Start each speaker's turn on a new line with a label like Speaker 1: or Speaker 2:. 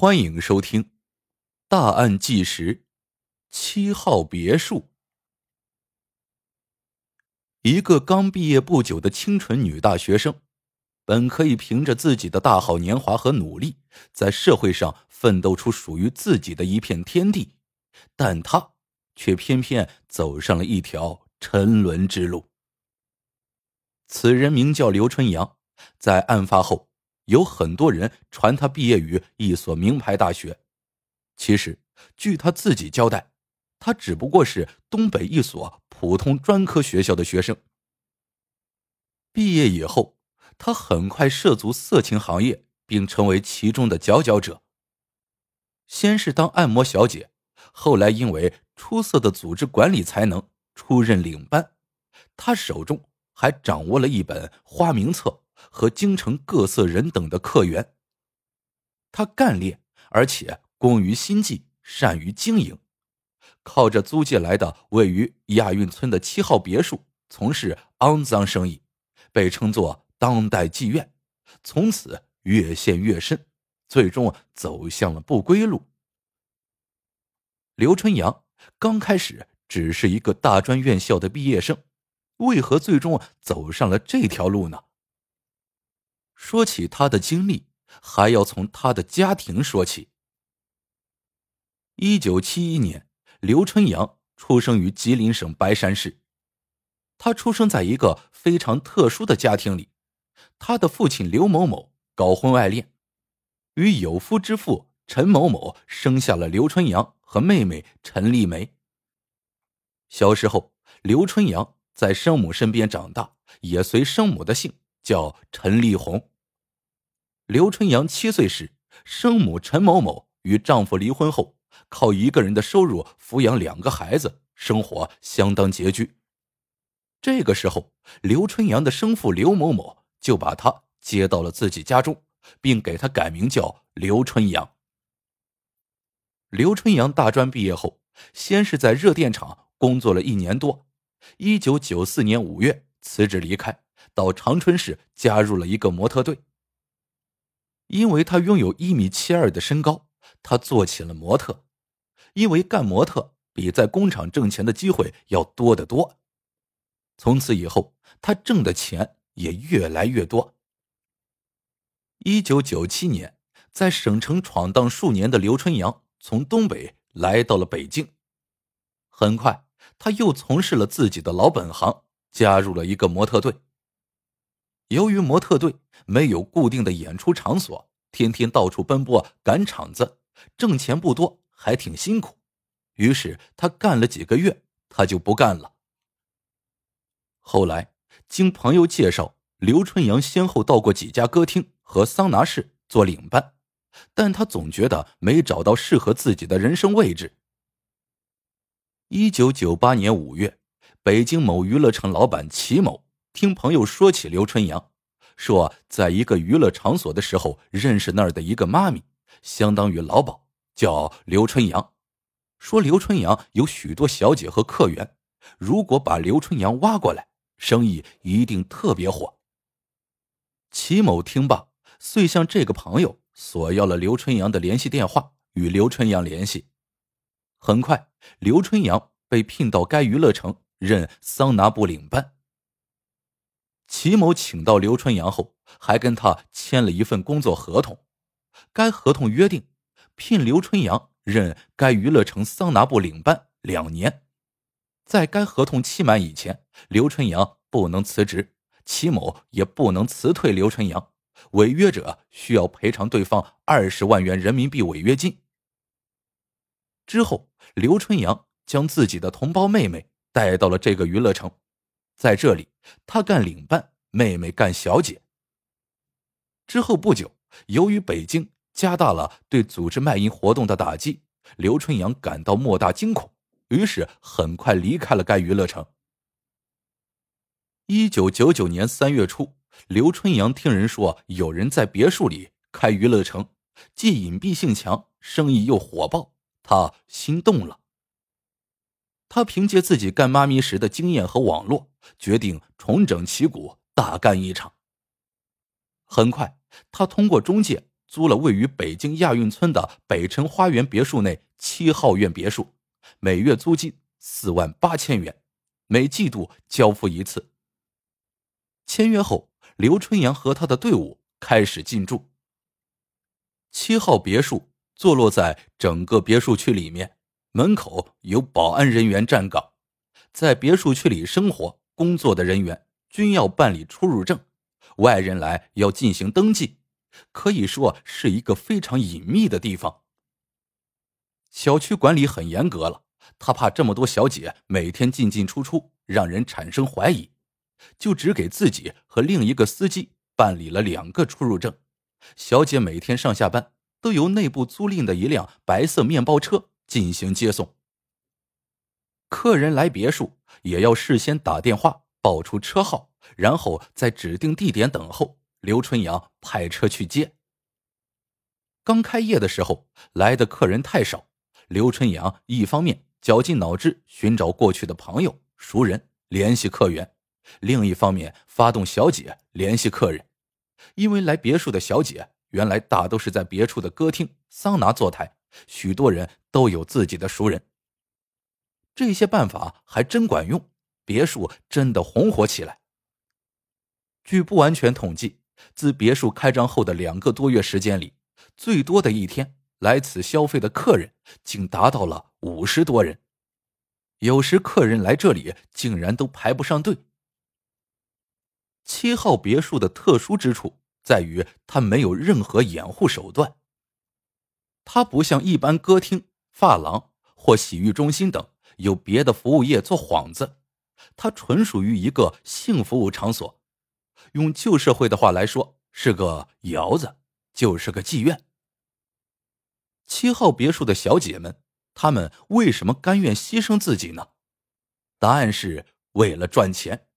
Speaker 1: 欢迎收听《大案纪实》，七号别墅。一个刚毕业不久的清纯女大学生，本可以凭着自己的大好年华和努力，在社会上奋斗出属于自己的一片天地，但她却偏偏走上了一条沉沦之路。此人名叫刘春阳，在案发后。有很多人传他毕业于一所名牌大学，其实据他自己交代，他只不过是东北一所普通专科学校的学生。毕业以后，他很快涉足色情行业，并成为其中的佼佼者。先是当按摩小姐，后来因为出色的组织管理才能，出任领班。他手中还掌握了一本花名册。和京城各色人等的客源。他干练，而且工于心计，善于经营，靠着租借来的位于亚运村的七号别墅，从事肮脏生意，被称作“当代妓院”，从此越陷越深，最终走向了不归路。刘春阳刚开始只是一个大专院校的毕业生，为何最终走上了这条路呢？说起他的经历，还要从他的家庭说起。一九七一年，刘春阳出生于吉林省白山市。他出生在一个非常特殊的家庭里，他的父亲刘某某搞婚外恋，与有夫之妇陈某某生下了刘春阳和妹妹陈丽梅。小时候，刘春阳在生母身边长大，也随生母的姓。叫陈丽红。刘春阳七岁时，生母陈某某与丈夫离婚后，靠一个人的收入抚养两个孩子，生活相当拮据。这个时候，刘春阳的生父刘某某就把他接到了自己家中，并给他改名叫刘春阳。刘春阳大专毕业后，先是在热电厂工作了一年多，一九九四年五月辞职离开。到长春市加入了一个模特队。因为他拥有一米七二的身高，他做起了模特。因为干模特比在工厂挣钱的机会要多得多。从此以后，他挣的钱也越来越多。一九九七年，在省城闯荡数年的刘春阳从东北来到了北京。很快，他又从事了自己的老本行，加入了一个模特队。由于模特队没有固定的演出场所，天天到处奔波赶场子，挣钱不多，还挺辛苦。于是他干了几个月，他就不干了。后来经朋友介绍，刘春阳先后到过几家歌厅和桑拿室做领班，但他总觉得没找到适合自己的人生位置。一九九八年五月，北京某娱乐城老板齐某。听朋友说起刘春阳，说在一个娱乐场所的时候认识那儿的一个妈咪，相当于老鸨，叫刘春阳。说刘春阳有许多小姐和客源，如果把刘春阳挖过来，生意一定特别火。齐某听罢，遂向这个朋友索要了刘春阳的联系电话，与刘春阳联系。很快，刘春阳被聘到该娱乐城任桑拿部领班。齐某请到刘春阳后，还跟他签了一份工作合同。该合同约定，聘刘春阳任该娱乐城桑拿部领班两年。在该合同期满以前，刘春阳不能辞职，齐某也不能辞退刘春阳。违约者需要赔偿对方二十万元人民币违约金。之后，刘春阳将自己的同胞妹妹带到了这个娱乐城。在这里，他干领班，妹妹干小姐。之后不久，由于北京加大了对组织卖淫活动的打击，刘春阳感到莫大惊恐，于是很快离开了该娱乐城。一九九九年三月初，刘春阳听人说有人在别墅里开娱乐城，既隐蔽性强，生意又火爆，他心动了。他凭借自己干妈咪时的经验和网络，决定重整旗鼓，大干一场。很快，他通过中介租了位于北京亚运村的北辰花园别墅内七号院别墅，每月租金四万八千元，每季度交付一次。签约后，刘春阳和他的队伍开始进驻。七号别墅坐落在整个别墅区里面，门口有保安人员站岗，在别墅区里生活工作的人员均要办理出入证，外人来要进行登记，可以说是一个非常隐秘的地方。小区管理很严格了，他怕这么多小姐每天进进出出，让人产生怀疑。就只给自己和另一个司机办理了两个出入证，小姐每天上下班都由内部租赁的一辆白色面包车进行接送。客人来别墅也要事先打电话报出车号，然后在指定地点等候，刘春阳派车去接。刚开业的时候来的客人太少，刘春阳一方面绞尽脑汁寻找过去的朋友、熟人联系客源。另一方面，发动小姐联系客人，因为来别墅的小姐原来大都是在别处的歌厅、桑拿坐台，许多人都有自己的熟人。这些办法还真管用，别墅真的红火起来。据不完全统计，自别墅开张后的两个多月时间里，最多的一天来此消费的客人竟达到了五十多人，有时客人来这里竟然都排不上队。七号别墅的特殊之处在于，它没有任何掩护手段。它不像一般歌厅、发廊或洗浴中心等有别的服务业做幌子，它纯属于一个性服务场所。用旧社会的话来说，是个窑子，就是个妓院。七号别墅的小姐们，她们为什么甘愿牺牲自己呢？答案是为了赚钱。